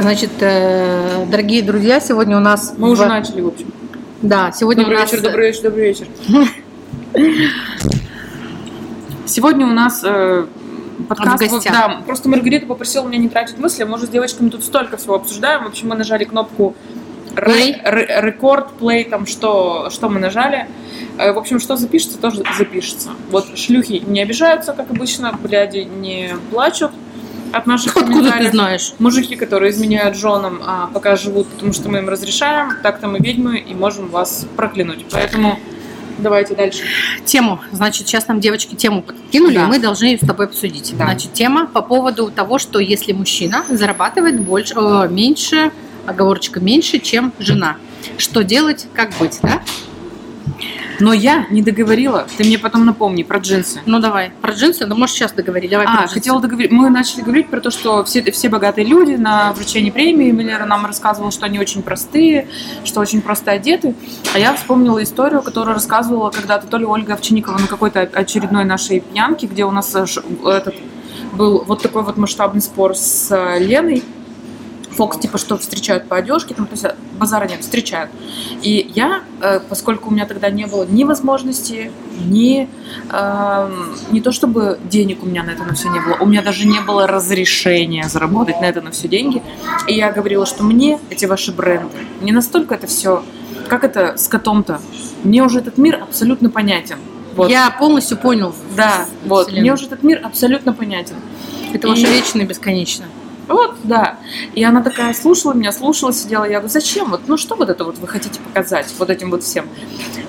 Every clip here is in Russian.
Значит, э, дорогие друзья, сегодня у нас... Мы уже в- начали, в общем. Да, сегодня Добрый у нас... вечер, добрый вечер, добрый вечер. Сегодня у нас э, подкаст. Гостях. Да, просто Маргарита попросила меня не тратить мысли. Мы же с девочками тут столько всего обсуждаем. В общем, мы нажали кнопку Play. рекорд, плей, там что, что мы нажали. Э, В общем, что запишется, тоже запишется. Вот шлюхи не обижаются, как обычно, бляди не плачут от наших Откуда ты знаешь? Мужики, которые изменяют женам, а пока живут, потому что мы им разрешаем, так-то мы ведьмы и можем вас проклянуть. Поэтому давайте дальше. Тему. Значит, сейчас нам девочки тему подкинули, Да. и мы должны ее с тобой обсудить. Да. Значит, тема по поводу того, что если мужчина зарабатывает больше, э, меньше, оговорочка меньше, чем жена. Что делать, как быть, да? Но я не договорила. Ты мне потом напомни про джинсы. Ну давай, про джинсы, ну может сейчас договори, давай про А, джинсы. хотела договорить. Мы начали говорить про то, что все, все богатые люди на вручении премии. Миллера нам рассказывала, что они очень простые, что очень просто одеты. А я вспомнила историю, которую рассказывала когда-то то ли Ольга Овчинникова на какой-то очередной нашей пьянке, где у нас э, этот был вот такой вот масштабный спор с э, Леной. Фокс, типа, что встречают по одежке, там, то есть э, базара нет, встречают. И я, э, поскольку у меня тогда не было ни возможности, ни эм, не то чтобы денег у меня на это на все не было, у меня даже не было разрешения заработать на это на все деньги. И я говорила, что мне эти ваши бренды не настолько это все, как это с котом-то. Мне уже этот мир абсолютно понятен. Вот. Я полностью понял. Да, вот. Вселенную. Мне уже этот мир абсолютно понятен. Это ваше И- вечно и бесконечно. Вот, да. И она такая слушала меня, слушала, сидела. Я говорю, зачем? Вот, ну что вот это вот вы хотите показать вот этим вот всем?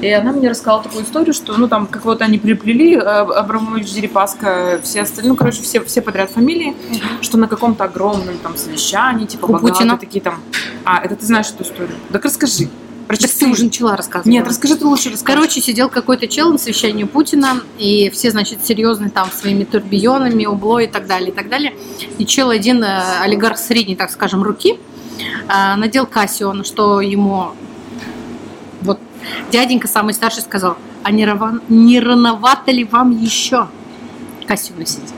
И она мне рассказала такую историю, что, ну, там, как вот они приплели, э, Абрамович, Дерипаска, все остальные, ну, короче, все, все подряд фамилии, что на каком-то огромном там совещании, типа, У богатые Путина? такие там... А, это ты знаешь эту историю? Так расскажи. Про Так часы. ты уже начала рассказывать. Нет, расскажи ты лучше расскажи. Короче, сидел какой-то чел на совещании Путина, и все, значит, серьезные там своими турбионами, убло и так далее, и так далее. И чел один, э, олигарх средней, так скажем, руки, э, надел Кассио, на что ему вот дяденька самый старший сказал, а не, рава- не рановато ли вам еще Кассио носить?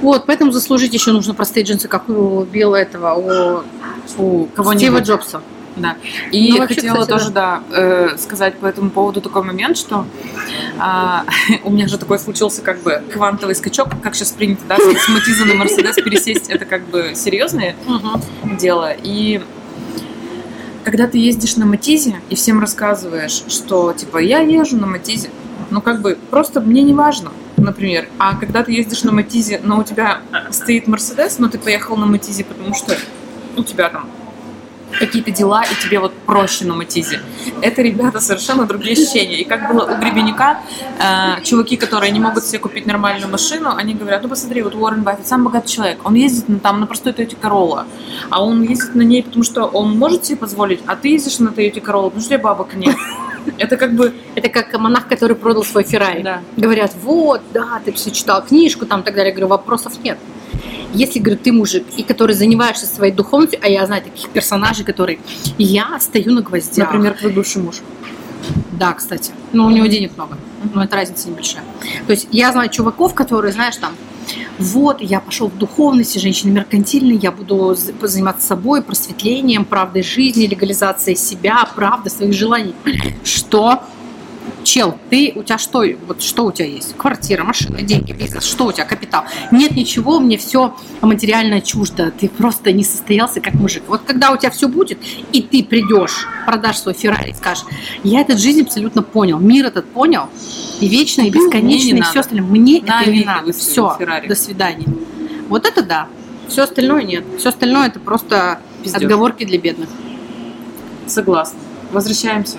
Вот, поэтому заслужить еще нужно простые джинсы, как у Билла этого, у, у Кого-нибудь. Стива Джобса. Да. И Ну, вообще, хотела кстати, тоже, да, э, сказать по этому поводу такой момент, что а, у меня же такой случился как бы квантовый скачок, как сейчас принято, да, с Матиза на Мерседес пересесть, это как бы серьезное дело. И когда ты ездишь на Матизе и всем рассказываешь, что типа я езжу на Матизе, ну как бы просто мне не важно, например. А когда ты ездишь на Матизе, но у тебя стоит Мерседес, но ты поехал на Матизе, потому что у тебя там какие-то дела, и тебе вот проще на Матизе. Это, ребята, совершенно другие ощущения. И как было у Гребенюка, э, чуваки, которые не могут себе купить нормальную машину, они говорят, ну посмотри, вот Уоррен Баффет, самый богатый человек, он ездит на, там на простой Toyota Corolla, а он ездит на ней, потому что он может себе позволить, а ты ездишь на Toyota Corolla, потому что у тебя бабок нет. Это как бы... Это как монах, который продал свой Феррари. Да. Говорят, вот, да, ты все читал книжку, там и так далее. Я говорю, вопросов нет. Если, говорю, ты мужик, и который занимаешься своей духовностью, а я знаю таких персонажей, которые... Я стою на гвоздях. Например, твой бывший муж. Да, кстати. Но у него денег много. Но это разница небольшая. То есть я знаю чуваков, которые, знаешь, там, вот, я пошел в духовность, женщина меркантильная, я буду заниматься собой, просветлением, правдой жизни, легализацией себя, правды своих желаний. Что? Чел, ты, у тебя что, вот что у тебя есть? Квартира, машина, деньги, бизнес, что у тебя, капитал? Нет ничего, мне все материально чуждо, ты просто не состоялся как мужик. Вот когда у тебя все будет, и ты придешь, продашь свой Феррари скажешь, я этот жизнь абсолютно понял, мир этот понял, и вечно, и мне бесконечно, не и все остальное. Мне На это не надо. Все, Феррари. до свидания. Вот это да. Все остальное нет. Все остальное это просто Пиздёж. отговорки для бедных. Согласна. Возвращаемся.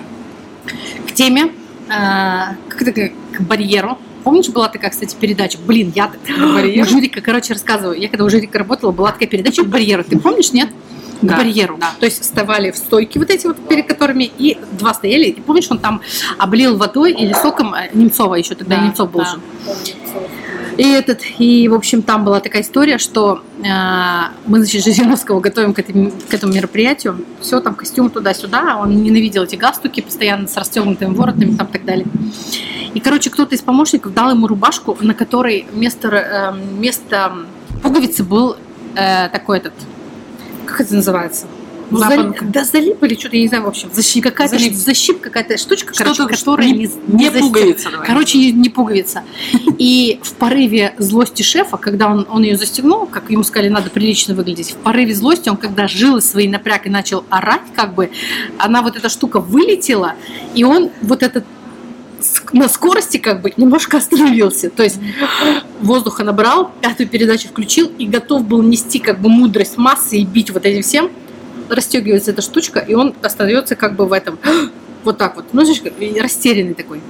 К теме, э, как это, к барьеру. Помнишь, была такая, кстати, передача? Блин, я барьеру? у Журика, короче, рассказываю. Я когда у Журика работала, была такая передача к барьеру. Ты помнишь, нет? К Да, барьеру. да. То есть вставали в стойки вот эти вот, перед которыми, и два стояли. И помнишь, он там облил водой или соком э, Немцова еще, тогда Да, Немцов был да. же. И этот, и, в общем, там была такая история, что э, мы, значит, Жириновского готовим к, этой- к этому мероприятию. Все, там костюм туда-сюда. Он ненавидел эти галстуки постоянно с расстегнутыми воротами там так далее. И, короче, кто-то из помощников дал ему рубашку, на которой вместо, э, вместо пуговицы был э, такой этот как это называется? Ну, зали- да, залип или что-то, я не знаю, в общем. Защип. Какая-то Залип. ш- защип, какая-то штучка, короче, Что-то, которая не, не, не пуговица. давай. Короче, не, пуговица. И в порыве злости шефа, когда он, он ее застегнул, как ему сказали, надо прилично выглядеть, в порыве злости он, когда жилы свои напряг и начал орать, как бы, она вот эта штука вылетела, и он вот этот на скорости как бы немножко остановился. То есть воздуха набрал, пятую передачу включил и готов был нести как бы мудрость массы и бить вот этим всем. Расстегивается эта штучка, и он остается как бы в этом вот так вот. Ну, знаешь, растерянный такой.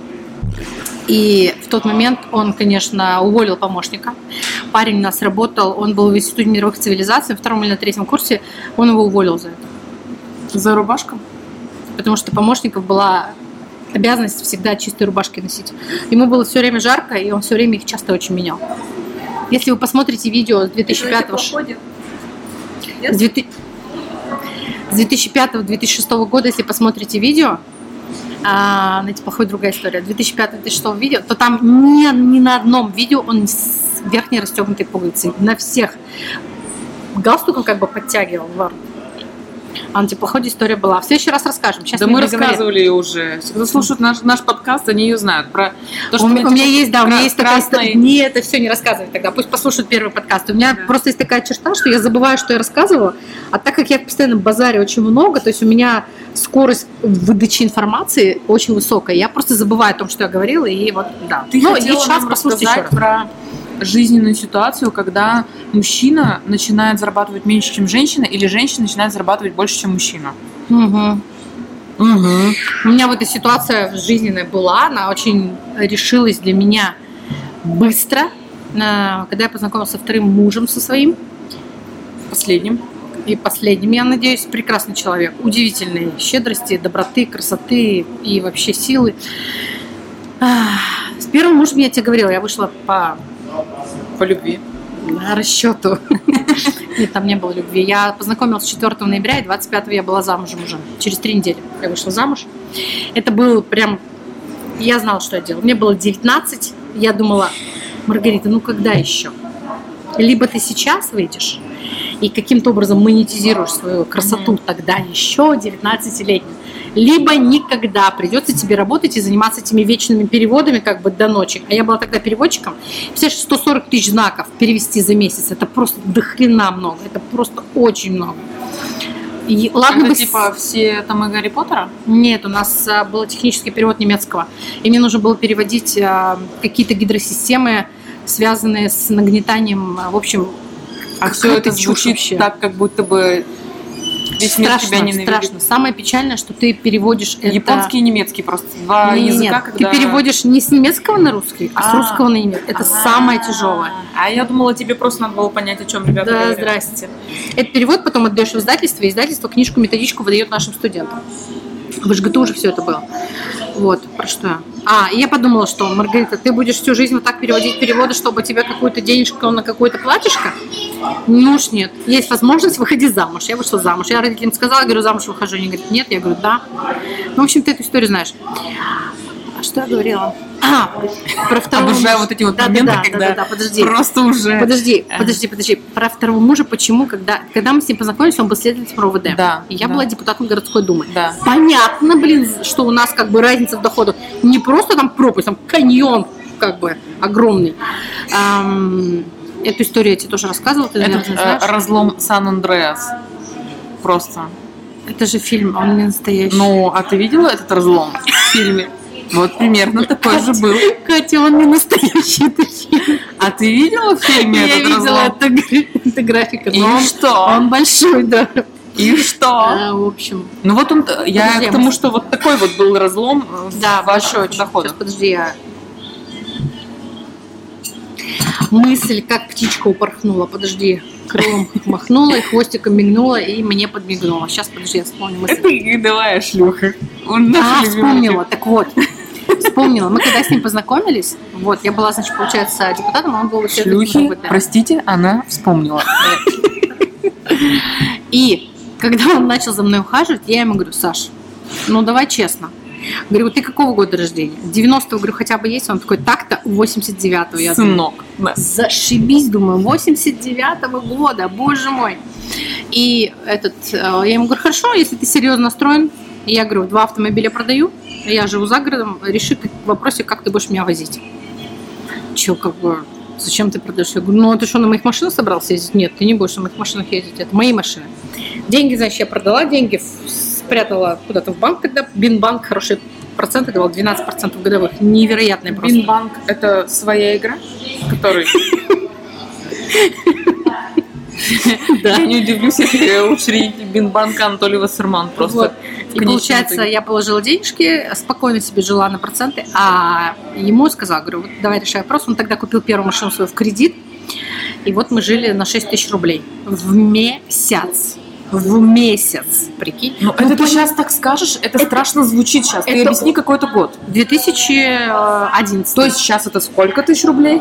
И в тот момент он, конечно, уволил помощника. Парень у нас работал, он был в Институте мировых цивилизаций, на втором или на третьем курсе, он его уволил за это. За рубашку? Потому что помощников была обязанность всегда чистые рубашки носить. Ему было все время жарко, и он все время их часто очень менял. Если вы посмотрите видео с 2005 с 2000 с 2005-2006 года, если посмотрите видео, а, знаете, плохой другая история, 2005-2006 видео, то там ни, ни на одном видео он с верхней расстегнутой пуговицей. На всех галстуком как бы подтягивал ворот. А на теплоходе история была. В следующий раз расскажем. Сейчас да мы рассказывали ее уже. Кто слушает наш, наш подкаст, они ее знают. Про то, у, меня, у меня типа, есть, да, у меня есть такая история. Не, это все не рассказывай тогда. Пусть послушают первый подкаст. У меня Да. просто есть такая черта, что я забываю, что я рассказывала. А так как я постоянно базарю очень много, то есть у меня скорость выдачи информации очень высокая. Я просто забываю о том, что я говорила, и вот, да. Ты Ну, хотела и сейчас нам рассказать про жизненную ситуацию, когда мужчина начинает зарабатывать меньше, чем женщина, или женщина начинает зарабатывать больше, чем мужчина. Мгм. У меня вот эта ситуация жизненная была, она очень решилась для меня быстро, когда я познакомилась со вторым мужем со своим, Последним. и последним, я надеюсь, прекрасный человек, удивительной щедрости, доброты, красоты и вообще силы. С первым мужем я тебе говорила, я вышла по По любви. расчету. Нет, там не было любви. Я познакомилась 4 ноября, и 25 я была замужем уже. Через три недели я вышла замуж. Это был прям... Я знала, что я делала. Мне было 19. Я думала, Маргарита, ну когда еще? Либо ты сейчас выйдешь и каким-то образом монетизируешь свою красоту тогда еще 19-летней, либо никогда придется тебе работать и заниматься этими вечными переводами как бы до ночи. А я была тогда переводчиком. Представляешь, 140 тысяч знаков перевести за месяц. Это просто до хрена много. Это просто очень много. И, ладно Это бы типа все там и Гарри Поттера? нет, у нас а, был технический перевод немецкого. И мне нужно было переводить а, какие-то гидросистемы, связанные с нагнетанием, а, в общем, А все это звучит вообще. так, как будто бы весь страшно, тебя ненавидит. страшно. Самое печальное, что ты переводишь это... Японский и немецкий просто два Не, языка, нет, когда... Ты переводишь не с немецкого на русский, а, с А. русского на немецкий. Это самое тяжелое. А я думала, тебе просто надо было понять, о чем ребята Да, говорят. здрасте. Этот перевод потом отдаешь в издательство, и издательство книжку, методичку выдает нашим студентам. В ЖГТУ уже все это было. Вот, про что я. А, я подумала, что, Маргарита, ты будешь всю жизнь вот так переводить переводы, чтобы тебе какую-то денежку на какое-то платьишко? Ну уж нет. Есть возможность, выходи замуж. Я вышла замуж. Я родителям сказала, говорю, замуж выхожу. Они говорят, нет. Я говорю, да. Ну, в общем, ты эту историю знаешь. А что я говорила? А, про второго Обожаю мужа. вот эти вот Да, да, моменты, да, когда да, да, да, подожди. Просто уже... Подожди, Ага. подожди, подожди. Про второго мужа, почему, когда, когда мы с ним познакомились, он был следователем РОВД. Да, И я да. была депутатом городской думы. Да. Понятно, блин, что у нас как бы разница в доходах. Не просто там пропасть, там каньон как бы огромный. Ам, эту историю я тебе тоже рассказывала, ты, Это наверное, э, знаешь. разлом Сан-Андреас. Просто. Это же фильм, он не настоящий. Ну, а ты видела этот разлом в фильме? Вот примерно такой же был. Катя, он не настоящий, фильм. А ты видела в фильме Я этот видела, разлом? это, гра- это графика. И он, что? он большой, да. И что? А, в общем. Ну вот он, я Подожди, к тому, мы- что вот такой вот был разлом э, Да, большой доходах. Сейчас, подожди, я... Мысль, как птичка упорхнула, подожди. Крылом махнула, и хвостиком мигнула, и мне подмигнула. Сейчас, подожди, я вспомню мысль. Это игровая шлюха. Он А, вспомнила, так вот. Вспомнила. Мы когда с ним познакомились, вот, я была, значит, получается, депутатом, а он был следователем Шлюхи, простите, она вспомнила. И когда он начал за мной ухаживать, я ему говорю, Саш, ну давай честно. Говорю, ты какого года рождения? 90-го, говорю, хотя бы есть? Он такой, так-то 89-го. Я Сынок. Да. Зашибись, думаю, 89-го года, боже мой. И этот, э, я ему говорю, хорошо, если ты серьезно настроен, я говорю, два автомобиля продаю, я живу за городом, реши в вопросе, как ты будешь меня возить. Че, как бы, зачем ты продаешь? Я говорю, ну ты что, на моих машинах собрался ездить? Нет, ты не будешь на моих машинах ездить, это мои машины. Деньги, значит, я продала, деньги спрятала куда-то в банк тогда, Бинбанк хороший проценты давал 12% годовых. Невероятный просто. Бинбанк – это своя игра, который... Да. Я не удивлюсь, если учредитель Бинбанка Анатолий Вассерман просто. И получается, я положила денежки, спокойно себе жила на проценты, а ему сказала, говорю, вот давай решай вопрос. Он тогда купил первую машину свою в кредит, и вот мы жили на 6 тысяч рублей в месяц в месяц, прикинь. Ну, это ну, ты сейчас так скажешь, это, это страшно звучит сейчас. Это... Ты объясни какой-то год. 2011. То есть сейчас это сколько тысяч рублей?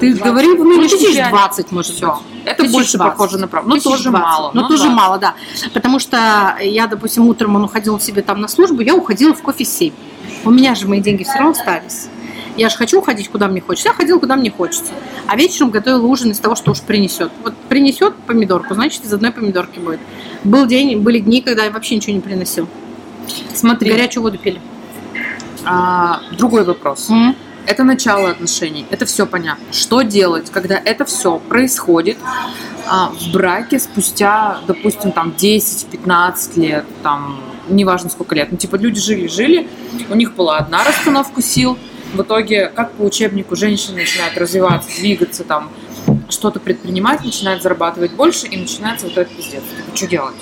Ты 20. говори в нынешний 2020, может Все. Это 1020. больше похоже на правду. Но тоже мало. Но ну, тоже да. мало, да. Потому что я, допустим, утром он уходил себе там на службу, я уходила в кофе 7. У меня же мои деньги все равно остались. Я же хочу уходить, куда мне хочется. Я ходила, куда мне хочется. А вечером готовила ужин из того, что уж принесет. Вот принесет помидорку, значит, из одной помидорки будет. Был день, были дни, когда я вообще ничего не приносил. Смотри. Горячую воду пили. А, другой вопрос. Mm-hmm. Это начало отношений, это все понятно. Что делать, когда это все происходит а, в браке спустя, допустим, там 10-15 лет, там неважно сколько лет. Ну, типа, люди жили-жили, у них была одна расстановка сил, в итоге, как по учебнику, женщина начинает развиваться, двигаться, там, что-то предпринимать, начинает зарабатывать больше, и начинается вот этот пиздец. Типа, что делать?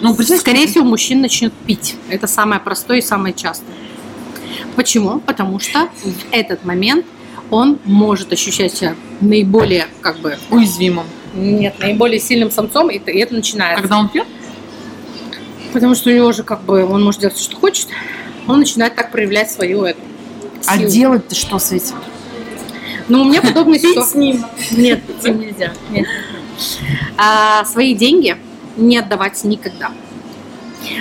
Ну, скорее всего, мужчина начнет пить. Это самое простое и самое частое. Почему? Потому что в этот момент он может ощущать себя наиболее как бы уязвимым. Нет, наиболее сильным самцом, и это начинается. Когда он пьет? Потому что у него же как бы он может делать, что хочет. Он начинает так проявлять свою это, а делать-то что с этим? Ну, у меня подобная ситуация. с ним. Нет, с ним нельзя. Нет. А, свои деньги не отдавать никогда.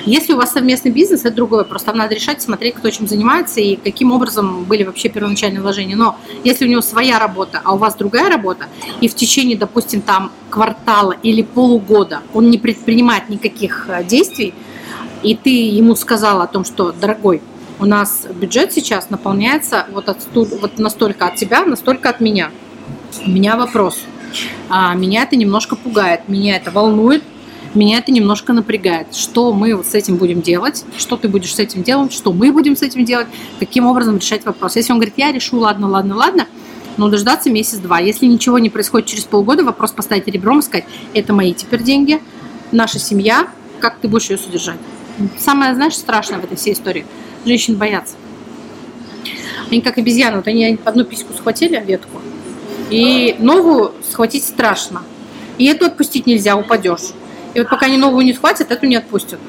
Если у вас совместный бизнес, это другое. Просто там надо решать, смотреть, кто чем занимается и каким образом были вообще первоначальные вложения. Но если у него своя работа, а у вас другая работа, и в течение, допустим, там квартала или полугода он не предпринимает никаких э, действий, и ты ему сказала о том, что, дорогой, у нас бюджет сейчас наполняется вот, от, вот настолько от тебя, настолько от меня. У меня вопрос. А, меня это немножко пугает, меня это волнует, меня это немножко напрягает. Что мы с этим будем делать? Что ты будешь с этим делать? Что мы будем с этим делать? Каким образом решать вопрос? Если он говорит, я решу, ладно, ладно, ладно, но дождаться месяц-два. Если ничего не происходит через полгода, вопрос поставить ребром и сказать, это мои теперь деньги, наша семья, как ты будешь ее содержать? Самое, знаешь, страшное в этой всей истории – женщин боятся. Они как обезьяны, вот они одну письку схватили, ветку, и новую схватить страшно. И эту отпустить нельзя, упадешь. И вот пока они новую не схватят, эту не отпустят.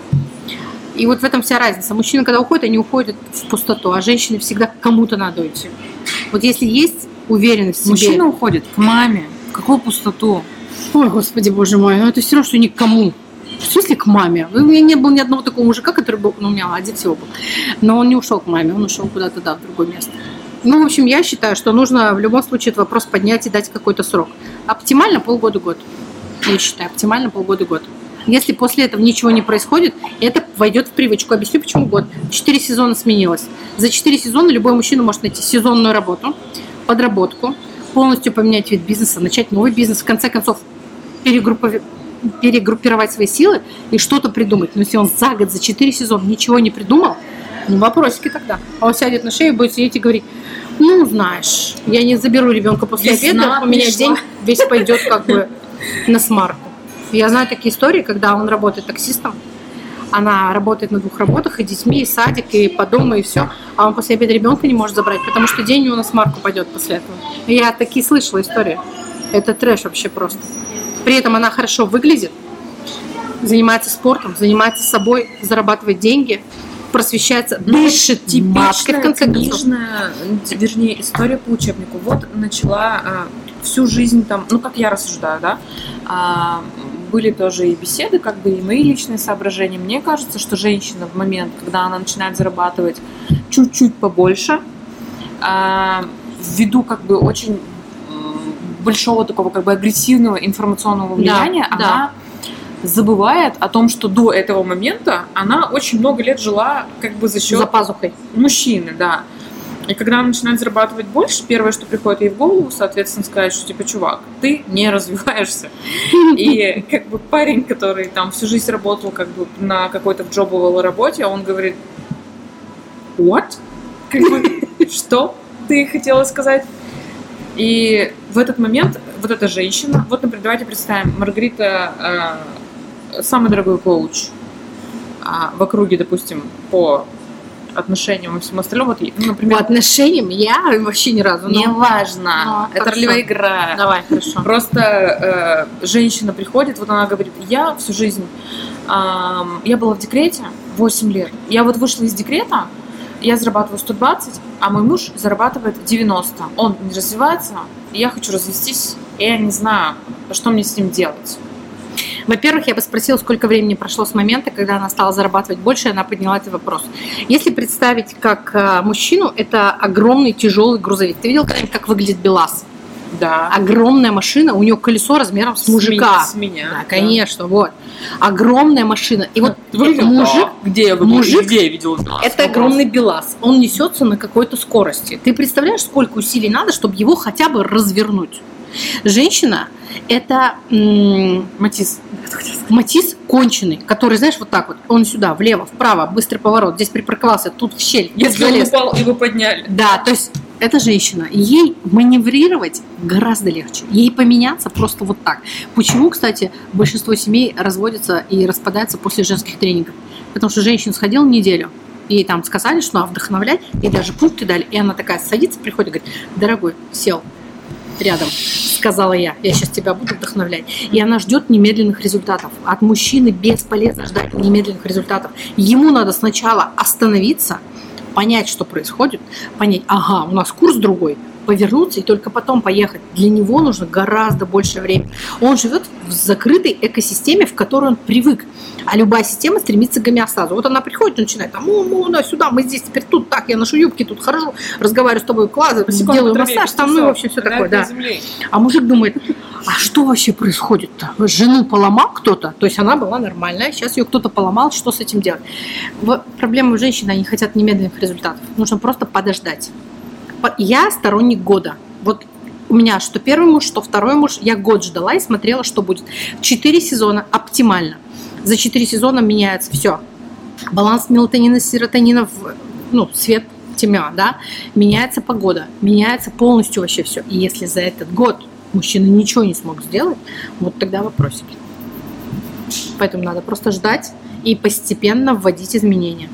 И вот в этом вся разница. Мужчины, когда уходят, они уходят в пустоту, а женщины всегда к кому-то надо уйти. Вот если есть уверенность в себе... Мужчина уходит к маме. Какую пустоту? Ой, господи, боже мой, ну это все равно, что ни к кому. В смысле к маме? У меня не было ни одного такого мужика, который был, ну, у меня один всего был. Но он не ушел к маме, он ушел куда-то, да, в другое место. Ну, в общем, я считаю, что нужно в любом случае этот вопрос поднять и дать какой-то срок. Оптимально полгода-год. Я считаю, оптимально полгода-год. Если после этого ничего не происходит, это войдет в привычку. Объясню, почему год. Четыре сезона сменилось. За четыре сезона любой мужчина может найти сезонную работу, подработку, полностью поменять вид бизнеса, начать новый бизнес, в конце концов перегруппировать перегруппировать свои силы и что-то придумать. Но если он за год, за 4 сезона ничего не придумал, ну, вопросики тогда. А он сядет на шею, будет сидеть и говорить, ну, знаешь, я не заберу ребенка после Весна обеда, у меня пришла. день весь пойдет как бы на смарку. Я знаю такие истории, когда он работает таксистом, она работает на двух работах, и детьми, и садик, и по дому, и все. А он после обеда ребенка не может забрать, потому что день у нас Марку пойдет после этого. Я такие слышала истории. Это трэш вообще просто. При этом она хорошо выглядит, занимается спортом, занимается собой, зарабатывает деньги, просвещается, дышит типичная в конце книжная, вернее, история по учебнику. Вот начала а, всю жизнь там, ну, как я рассуждаю, да, а, были тоже и беседы, как бы и мои личные соображения. Мне кажется, что женщина в момент, когда она начинает зарабатывать чуть-чуть побольше, а, ввиду как бы очень большого такого как бы агрессивного информационного влияния, да, она забывает о том, что до этого момента она очень много лет жила как бы за счет За пазухой. мужчины, да. И когда она начинает зарабатывать больше, первое, что приходит ей в голову, соответственно, сказать, что типа, чувак, ты не развиваешься. И как бы парень, который там всю жизнь работал как бы на какой-то джобовой работе, он говорит, what? Как бы, что ты хотела сказать? И в этот момент вот эта женщина, вот, например, давайте представим, Маргарита э, самый дорогой коуч а, в округе, допустим, по отношениям и всему остальному. Вот, ну, По например, отношениям я вообще ни разу. ну, неважно, Ну, это хорошо. ролевая игра. Давай, хорошо. Просто э, женщина приходит, вот она говорит, я всю жизнь, ам, я была в декрете 8 лет. Я вот вышла из декрета, я зарабатываю 120, а мой муж зарабатывает 90. Он не развивается, и я хочу развестись, и я не знаю, что мне с ним делать. Во-первых, я бы спросила, сколько времени прошло с момента, когда она стала зарабатывать больше, и она подняла этот вопрос. Если представить как э, мужчину, это огромный тяжелый грузовик. Ты видел как выглядит БелАЗ? Да. Огромная машина, у нее колесо размером с мужика. С меня. Да, конечно, вот. Огромная машина. И вот Выглядит, мужик, да. Где я, выглядел? мужик- где я видел БелАЗ? это огромный БелАЗ. Он несется на какой-то скорости. Ты представляешь, сколько усилий надо, чтобы его хотя бы развернуть? Женщина – это м, Матис. Матис конченый, который, знаешь, вот так вот, он сюда, влево, вправо, быстрый поворот, здесь припарковался, тут в щель, Если он залез. упал, его подняли. Да, то есть это женщина, ей маневрировать гораздо легче, ей поменяться просто вот так. Почему, кстати, большинство семей разводятся и распадаются после женских тренингов? Потому что женщина сходила неделю, ей там сказали, что надо вдохновлять, и даже пункты дали, и она такая садится, приходит и говорит, дорогой, сел рядом, сказала я, я сейчас тебя буду вдохновлять. И она ждет немедленных результатов. От мужчины бесполезно ждать немедленных результатов. Ему надо сначала остановиться, понять, что происходит, понять, ага, у нас курс другой, повернуться и только потом поехать. Для него нужно гораздо больше времени. Он живет в закрытой экосистеме, в которой он привык. А любая система стремится к гомеостазу. Вот она приходит и начинает, там, о, ну, да, сюда, мы здесь теперь тут, так, я ношу юбки, тут хожу, разговариваю с тобой, класс, делаю траве, массаж, там, ну, и, в общем, все такое, да. Земли. А мужик думает, а что вообще происходит-то? Жену поломал кто-то? То есть она была нормальная, сейчас ее кто-то поломал, что с этим делать? Проблема у женщин, они хотят немедленных результатов. Нужно просто подождать. Я сторонник года. Вот у меня что первый муж, что второй муж, я год ждала и смотрела, что будет. Четыре сезона оптимально. За четыре сезона меняется все. Баланс мелатонина, серотонина, ну, свет, тьма, да, меняется погода, меняется полностью вообще все. И если за этот год мужчина ничего не смог сделать, вот тогда вопросики. Поэтому надо просто ждать и постепенно вводить изменения.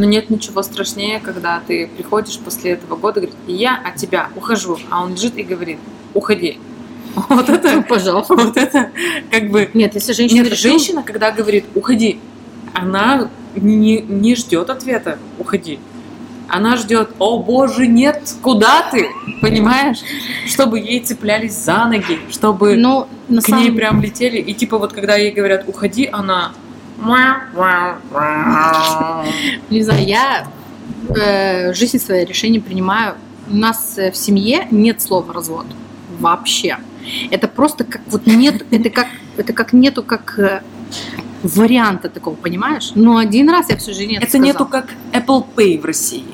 Но нет ничего страшнее, когда ты приходишь после этого года и говоришь, я от тебя ухожу, а он лежит и говорит, уходи. Вот это, Пожалуйста. вот это, как бы, Нет, если женщина нет, решила- женщина, когда говорит, уходи, она не, не ждет ответа, уходи. Она ждет, о боже, нет, куда ты? Понимаешь? Чтобы ей цеплялись за ноги, чтобы Ну, на к ней самом прям летели. И типа вот когда ей говорят, уходи, она... Не знаю, я э, жизнь свое решение принимаю. У нас э, в семье нет слова развод. Вообще. Это просто как вот нет, это как, это как нету как э, варианта такого, понимаешь? Ну, один раз я всю жизнь это Это нету как Apple Pay в России.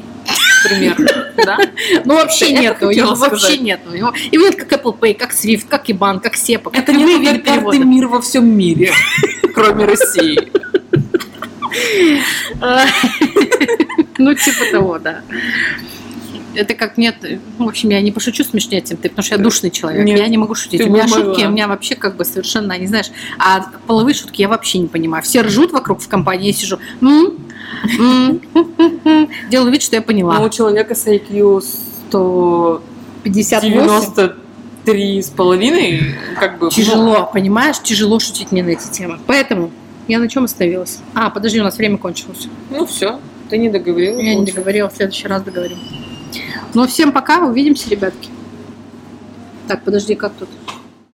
Примерно, да? Ну, вообще нету, его вообще нету. Его, его нет как Apple Pay, как Swift, как IBAN, как как Это не перевода. мир во всем мире, кроме России. Ну, типа того, да. Это как нет, ну, в общем, я не пошучу смешнее, чем ты, потому что я душный человек. Нет, я не могу шутить. У меня шутки, у меня вообще как бы совершенно, не знаешь, а половые шутки я вообще не понимаю. Все ржут вокруг в компании, я сижу, делаю вид, что я Но у поняла. человека с IQ 58. 193 с половиной, как бы... Тяжело, понимаешь, тяжело шутить мне на эти темы. Поэтому я на чем остановилась? А, подожди, у нас время кончилось. Ну все, ты не договорила. Я не договорила, в следующий раз договорим. Ну, всем пока, увидимся, ребятки. Так, подожди, как тут?